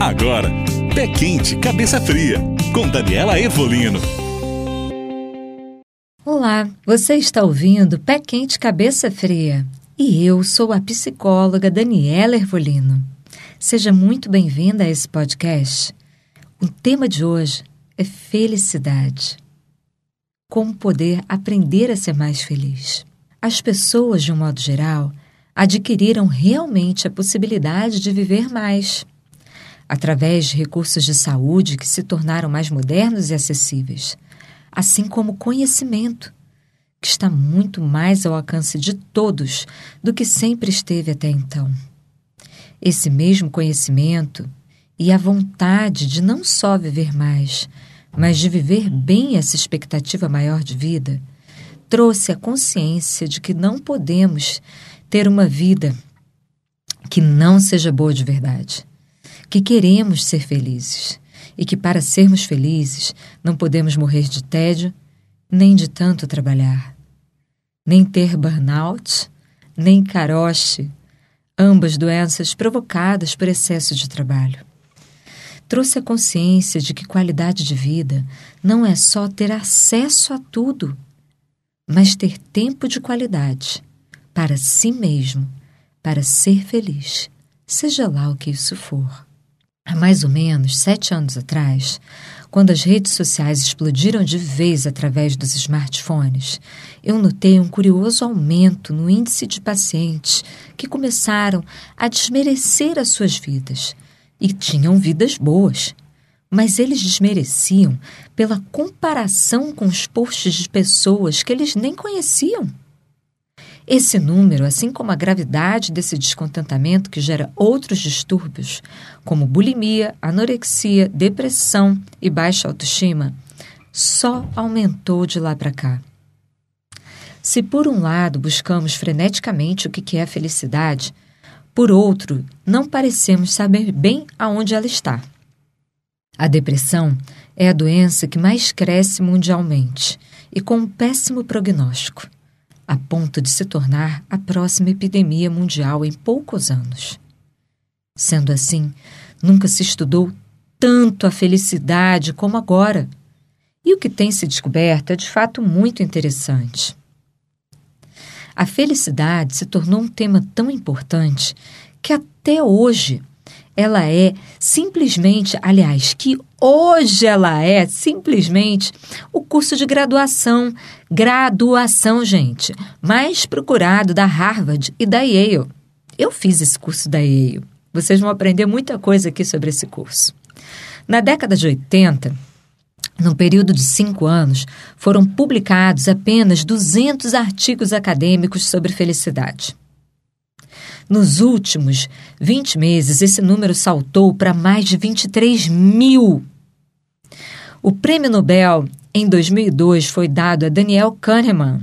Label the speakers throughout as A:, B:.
A: Agora, Pé Quente, Cabeça Fria, com Daniela Evolino.
B: Olá, você está ouvindo Pé Quente, Cabeça Fria. E eu sou a psicóloga Daniela Ervolino. Seja muito bem-vinda a esse podcast. O tema de hoje é felicidade. Como poder aprender a ser mais feliz. As pessoas, de um modo geral, adquiriram realmente a possibilidade de viver mais através de recursos de saúde que se tornaram mais modernos e acessíveis, assim como conhecimento, que está muito mais ao alcance de todos do que sempre esteve até então. Esse mesmo conhecimento e a vontade de não só viver mais, mas de viver bem essa expectativa maior de vida, trouxe a consciência de que não podemos ter uma vida que não seja boa de verdade que queremos ser felizes e que para sermos felizes não podemos morrer de tédio nem de tanto trabalhar, nem ter burnout, nem caroche, ambas doenças provocadas por excesso de trabalho. Trouxe a consciência de que qualidade de vida não é só ter acesso a tudo, mas ter tempo de qualidade para si mesmo, para ser feliz, seja lá o que isso for. Há mais ou menos sete anos atrás, quando as redes sociais explodiram de vez através dos smartphones, eu notei um curioso aumento no índice de pacientes que começaram a desmerecer as suas vidas. E tinham vidas boas. Mas eles desmereciam pela comparação com os posts de pessoas que eles nem conheciam. Esse número, assim como a gravidade desse descontentamento que gera outros distúrbios, como bulimia, anorexia, depressão e baixa autoestima, só aumentou de lá para cá. Se por um lado buscamos freneticamente o que é a felicidade, por outro, não parecemos saber bem aonde ela está. A depressão é a doença que mais cresce mundialmente e com um péssimo prognóstico a ponto de se tornar a próxima epidemia mundial em poucos anos. Sendo assim, nunca se estudou tanto a felicidade como agora. E o que tem se descoberto é de fato muito interessante. A felicidade se tornou um tema tão importante que até hoje ela é simplesmente, aliás, que hoje ela é simplesmente o curso de graduação, graduação, gente, mais procurado da Harvard e da Yale. Eu fiz esse curso da Yale. Vocês vão aprender muita coisa aqui sobre esse curso. Na década de 80, num período de cinco anos, foram publicados apenas 200 artigos acadêmicos sobre felicidade. Nos últimos 20 meses, esse número saltou para mais de 23 mil. O prêmio Nobel em 2002 foi dado a Daniel Kahneman,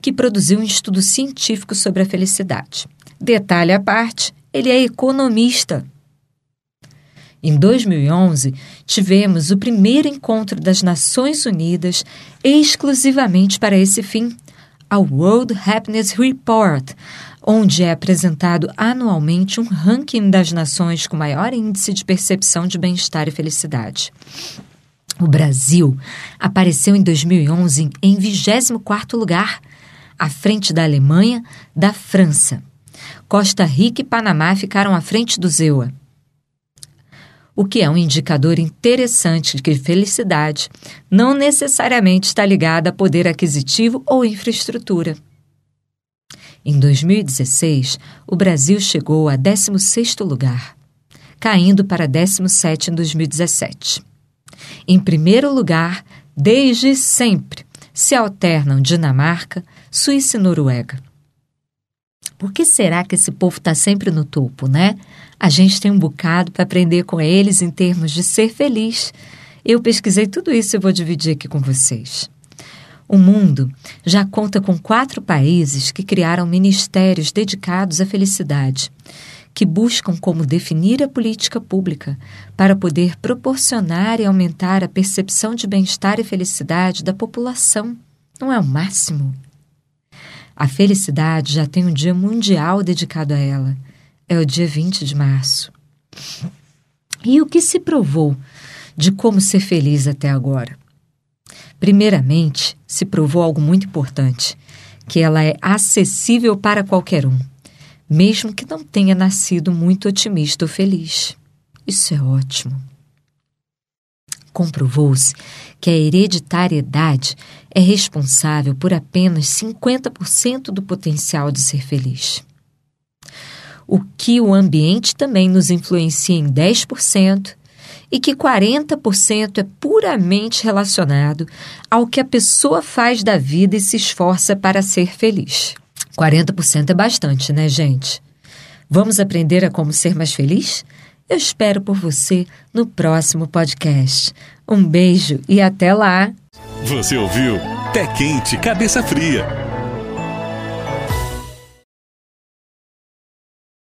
B: que produziu um estudo científico sobre a felicidade. Detalhe à parte, ele é economista. Em 2011, tivemos o primeiro encontro das Nações Unidas exclusivamente para esse fim, a World Happiness Report, onde é apresentado anualmente um ranking das nações com maior índice de percepção de bem-estar e felicidade. O Brasil apareceu em 2011 em 24º lugar, à frente da Alemanha, da França. Costa Rica e Panamá ficaram à frente do ZEUA, o que é um indicador interessante de que felicidade não necessariamente está ligada a poder aquisitivo ou infraestrutura. Em 2016, o Brasil chegou a 16º lugar, caindo para 17 em 2017. Em primeiro lugar, desde sempre, se alternam Dinamarca, Suíça e Noruega. Por que será que esse povo está sempre no topo, né? A gente tem um bocado para aprender com eles em termos de ser feliz. Eu pesquisei tudo isso e vou dividir aqui com vocês. O mundo já conta com quatro países que criaram ministérios dedicados à felicidade, que buscam como definir a política pública para poder proporcionar e aumentar a percepção de bem-estar e felicidade da população. Não é o máximo? A felicidade já tem um dia mundial dedicado a ela. É o dia 20 de março. E o que se provou de como ser feliz até agora? Primeiramente, se provou algo muito importante, que ela é acessível para qualquer um, mesmo que não tenha nascido muito otimista ou feliz. Isso é ótimo. Comprovou-se que a hereditariedade é responsável por apenas 50% do potencial de ser feliz. O que o ambiente também nos influencia em 10% e que 40% é puramente relacionado ao que a pessoa faz da vida e se esforça para ser feliz. 40% é bastante, né, gente? Vamos aprender a como ser mais feliz? Eu espero por você no próximo podcast. Um beijo e até lá!
A: Você ouviu Pé Quente, Cabeça Fria